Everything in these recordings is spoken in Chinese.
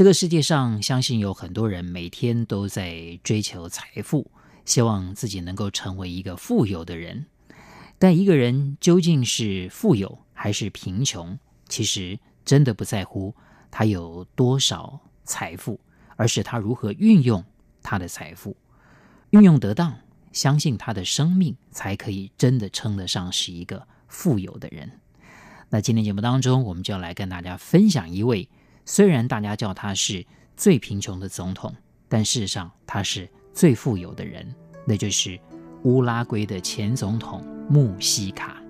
这个世界上，相信有很多人每天都在追求财富，希望自己能够成为一个富有的人。但一个人究竟是富有还是贫穷，其实真的不在乎他有多少财富，而是他如何运用他的财富。运用得当，相信他的生命才可以真的称得上是一个富有的人。那今天节目当中，我们就要来跟大家分享一位。虽然大家叫他是最贫穷的总统，但事实上他是最富有的人，那就是乌拉圭的前总统穆希卡。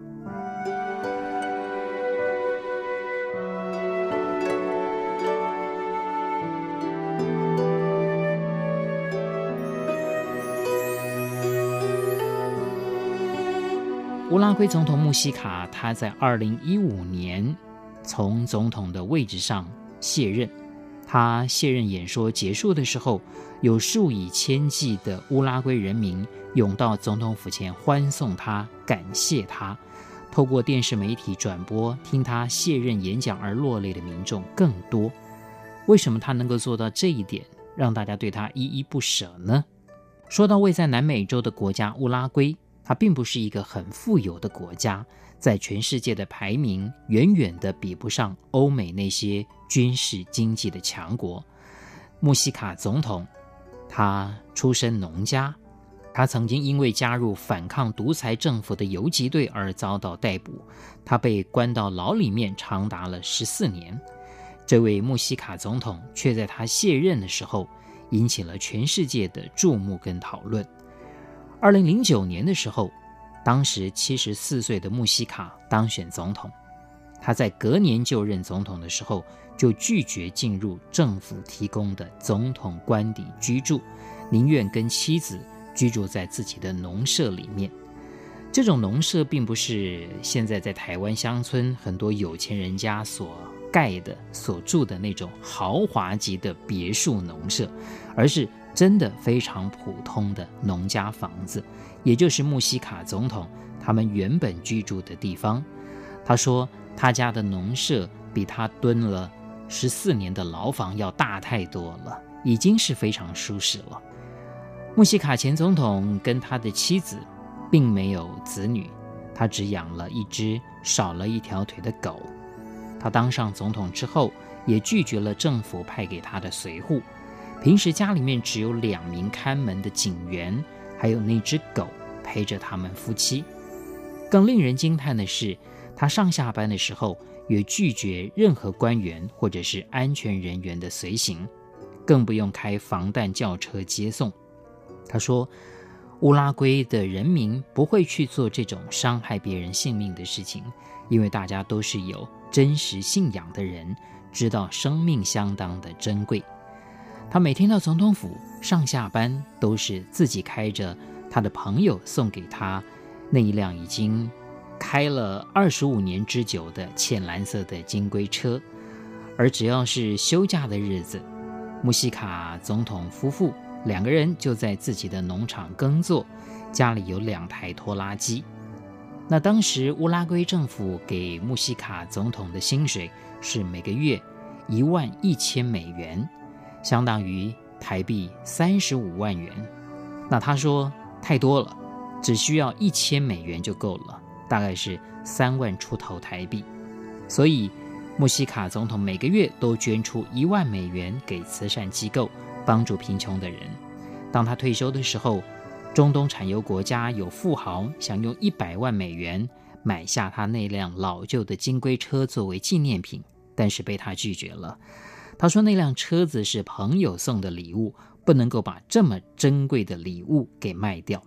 乌拉圭总统穆希卡，他在二零一五年从总统的位置上。卸任，他卸任演说结束的时候，有数以千计的乌拉圭人民涌到总统府前欢送他、感谢他。透过电视媒体转播听他卸任演讲而落泪的民众更多。为什么他能够做到这一点，让大家对他依依不舍呢？说到位在南美洲的国家乌拉圭，它并不是一个很富有的国家。在全世界的排名远远的比不上欧美那些军事经济的强国。穆希卡总统，他出身农家，他曾经因为加入反抗独裁政府的游击队而遭到逮捕，他被关到牢里面长达了十四年。这位穆希卡总统却在他卸任的时候引起了全世界的注目跟讨论。二零零九年的时候。当时七十四岁的穆希卡当选总统，他在隔年就任总统的时候，就拒绝进入政府提供的总统官邸居住，宁愿跟妻子居住在自己的农舍里面。这种农舍并不是现在在台湾乡村很多有钱人家所盖的、所住的那种豪华级的别墅农舍，而是真的非常普通的农家房子。也就是穆希卡总统他们原本居住的地方，他说他家的农舍比他蹲了十四年的牢房要大太多了，已经是非常舒适了。穆希卡前总统跟他的妻子并没有子女，他只养了一只少了一条腿的狗。他当上总统之后，也拒绝了政府派给他的随扈，平时家里面只有两名看门的警员。还有那只狗陪着他们夫妻。更令人惊叹的是，他上下班的时候也拒绝任何官员或者是安全人员的随行，更不用开防弹轿车接送。他说：“乌拉圭的人民不会去做这种伤害别人性命的事情，因为大家都是有真实信仰的人，知道生命相当的珍贵。”他每天到总统府上下班都是自己开着他的朋友送给他那一辆已经开了二十五年之久的浅蓝色的金龟车，而只要是休假的日子，穆希卡总统夫妇两个人就在自己的农场耕作，家里有两台拖拉机。那当时乌拉圭政府给穆希卡总统的薪水是每个月一万一千美元。相当于台币三十五万元，那他说太多了，只需要一千美元就够了，大概是三万出头台币。所以穆希卡总统每个月都捐出一万美元给慈善机构，帮助贫穷的人。当他退休的时候，中东产油国家有富豪想用一百万美元买下他那辆老旧的金龟车作为纪念品，但是被他拒绝了。他说：“那辆车子是朋友送的礼物，不能够把这么珍贵的礼物给卖掉。”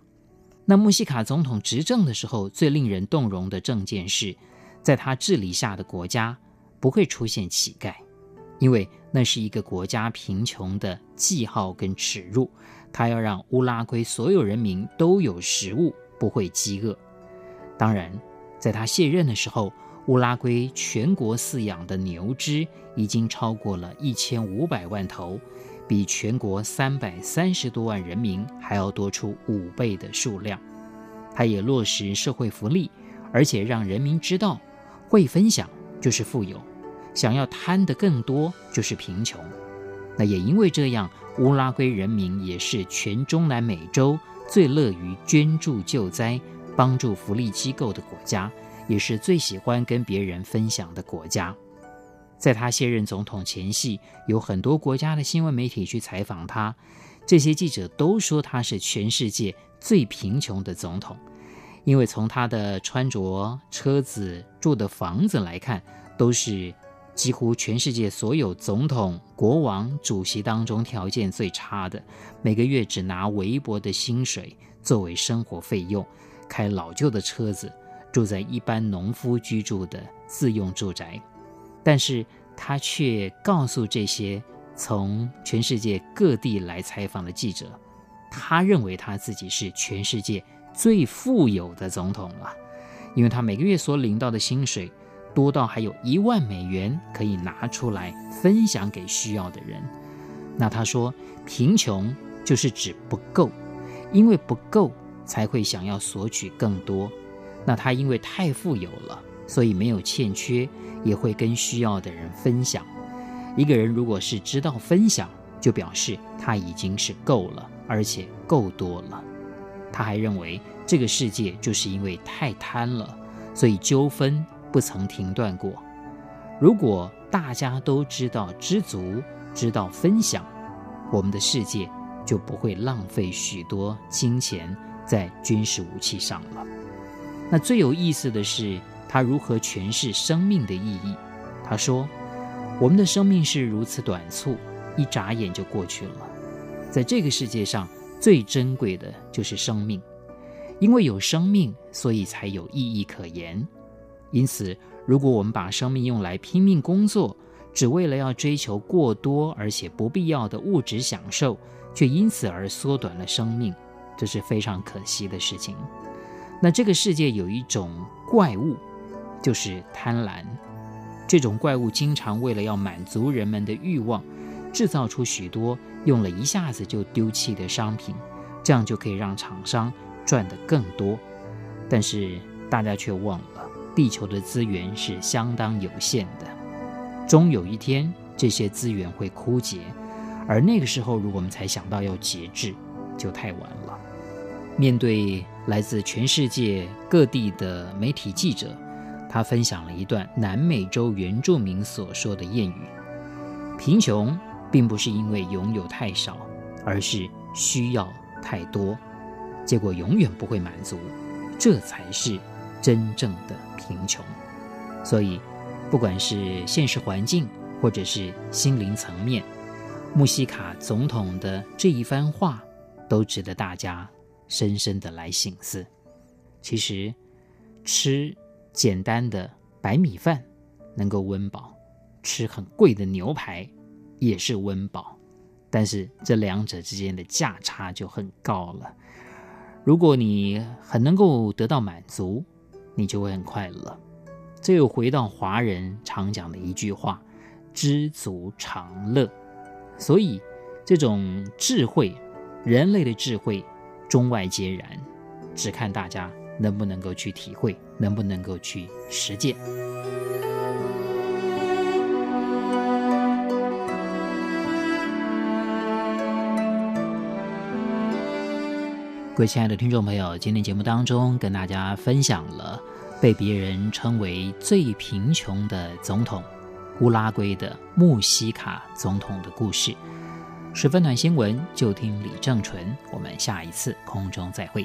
那穆希卡总统执政的时候，最令人动容的政见是，在他治理下的国家不会出现乞丐，因为那是一个国家贫穷的记号跟耻辱。他要让乌拉圭所有人民都有食物，不会饥饿。当然，在他卸任的时候，乌拉圭全国饲养的牛只已经超过了一千五百万头，比全国三百三十多万人民还要多出五倍的数量。他也落实社会福利，而且让人民知道，会分享就是富有，想要贪得更多就是贫穷。那也因为这样。乌拉圭人民也是全中南美洲最乐于捐助救灾、帮助福利机构的国家，也是最喜欢跟别人分享的国家。在他卸任总统前夕，有很多国家的新闻媒体去采访他，这些记者都说他是全世界最贫穷的总统，因为从他的穿着、车子、住的房子来看，都是。几乎全世界所有总统、国王、主席当中条件最差的，每个月只拿微薄的薪水作为生活费用，开老旧的车子，住在一般农夫居住的自用住宅。但是他却告诉这些从全世界各地来采访的记者，他认为他自己是全世界最富有的总统了，因为他每个月所领到的薪水。多到还有一万美元可以拿出来分享给需要的人。那他说，贫穷就是指不够，因为不够才会想要索取更多。那他因为太富有了，所以没有欠缺，也会跟需要的人分享。一个人如果是知道分享，就表示他已经是够了，而且够多了。他还认为，这个世界就是因为太贪了，所以纠纷。不曾停断过。如果大家都知道知足，知道分享，我们的世界就不会浪费许多金钱在军事武器上了。那最有意思的是，他如何诠释生命的意义。他说：“我们的生命是如此短促，一眨眼就过去了。在这个世界上，最珍贵的就是生命，因为有生命，所以才有意义可言。”因此，如果我们把生命用来拼命工作，只为了要追求过多而且不必要的物质享受，却因此而缩短了生命，这是非常可惜的事情。那这个世界有一种怪物，就是贪婪。这种怪物经常为了要满足人们的欲望，制造出许多用了一下子就丢弃的商品，这样就可以让厂商赚得更多。但是大家却忘了。地球的资源是相当有限的，终有一天这些资源会枯竭，而那个时候，如果我们才想到要节制，就太晚了。面对来自全世界各地的媒体记者，他分享了一段南美洲原住民所说的谚语：贫穷并不是因为拥有太少，而是需要太多，结果永远不会满足，这才是。真正的贫穷，所以不管是现实环境，或者是心灵层面，穆希卡总统的这一番话，都值得大家深深的来醒思。其实，吃简单的白米饭能够温饱，吃很贵的牛排也是温饱，但是这两者之间的价差就很高了。如果你很能够得到满足，你就会很快乐。这又回到华人常讲的一句话：“知足常乐。”所以，这种智慧，人类的智慧，中外皆然，只看大家能不能够去体会，能不能够去实践。各位亲爱的听众朋友，今天节目当中跟大家分享了被别人称为最贫穷的总统——乌拉圭的穆希卡总统的故事。十分暖新闻，就听李正淳。我们下一次空中再会。